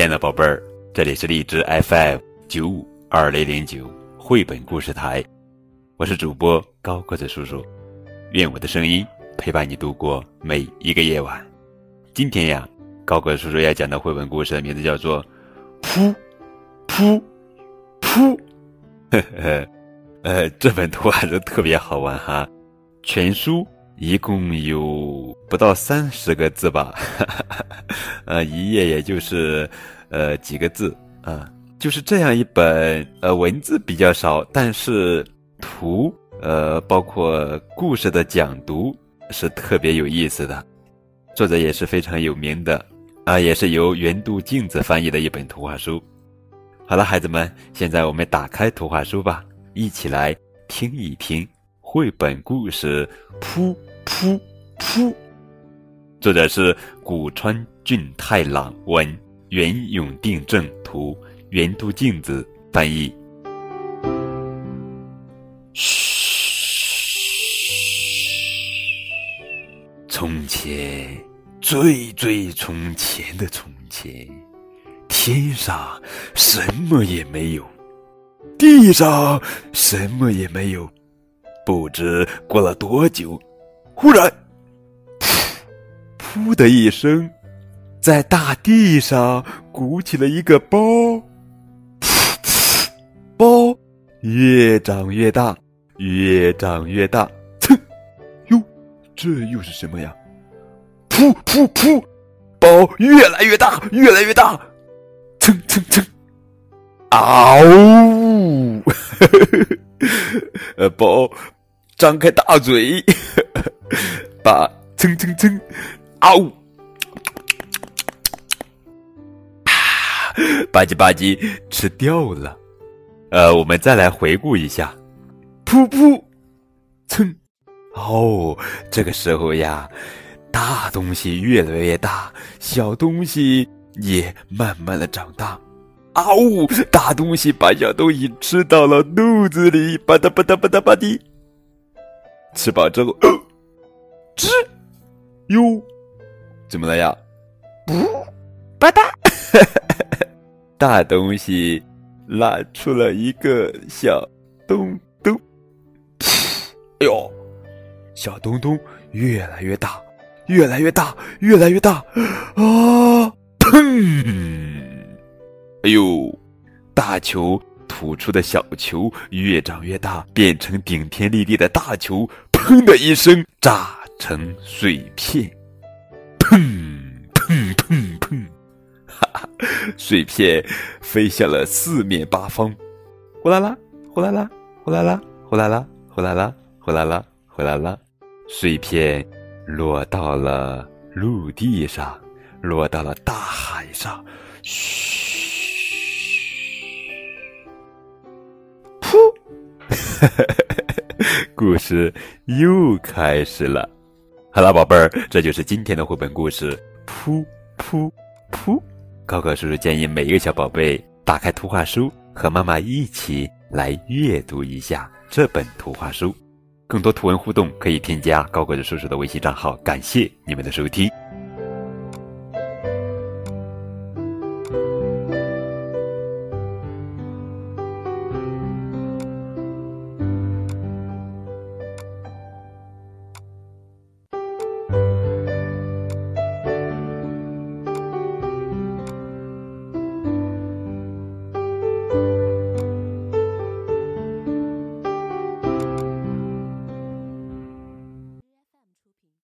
亲爱的宝贝儿，这里是荔枝 FM 九五二零零九绘本故事台，我是主播高个子叔叔，愿我的声音陪伴你度过每一个夜晚。今天呀，高个子叔叔要讲的绘本故事的名字叫做《噗噗噗》，呵呵，呃，这本图还是特别好玩哈，全书。一共有不到三十个字吧，呃，一页也就是，呃，几个字啊，就是这样一本，呃，文字比较少，但是图，呃，包括故事的讲读是特别有意思的，作者也是非常有名的，啊，也是由原度镜子翻译的一本图画书。好了，孩子们，现在我们打开图画书吧，一起来听一听绘本故事《噗》。噗噗，作者是古川俊太郎文，原永定正图，原都镜子翻译。嘘，从前，最最从前的从前，天上什么也没有，地上什么也没有，不知过了多久。忽然，噗噗的一声，在大地上鼓起了一个包，包越长越大，越长越大。噌，哟，这又是什么呀？噗噗噗，包越来越大，越来越大。蹭蹭蹭，嗷呜！呃，包张开大嘴。把蹭蹭蹭，嗷！吧唧吧唧，吃掉了。呃，我们再来回顾一下，噗噗，蹭，哦，这个时候呀，大东西越来越大，小东西也慢慢的长大。嗷呜，大东西把小东西吃到了肚子里，吧嗒吧嗒吧嗒吧嗒。吃饱之后。吱，哟，怎么了呀？不，吧嗒，大东西拉出了一个小东东。哎呦，小东东越来越大，越来越大，越来越大。啊！砰！哎呦，大球吐出的小球越长越大，变成顶天立地的大球。砰的一声，炸。成碎片，砰砰砰砰，哈哈！碎片飞向了四面八方，呼啦啦，呼啦啦，呼啦啦，呼啦啦，呼啦啦，呼啦啦，呼啦啦，碎片落到了陆地上，落到了大海上，嘘，噗，哈哈！故事又开始了。好了，宝贝儿，这就是今天的绘本故事。噗噗噗！高高叔叔建议每一个小宝贝打开图画书，和妈妈一起来阅读一下这本图画书。更多图文互动可以添加高个子叔叔的微信账号。感谢你们的收听。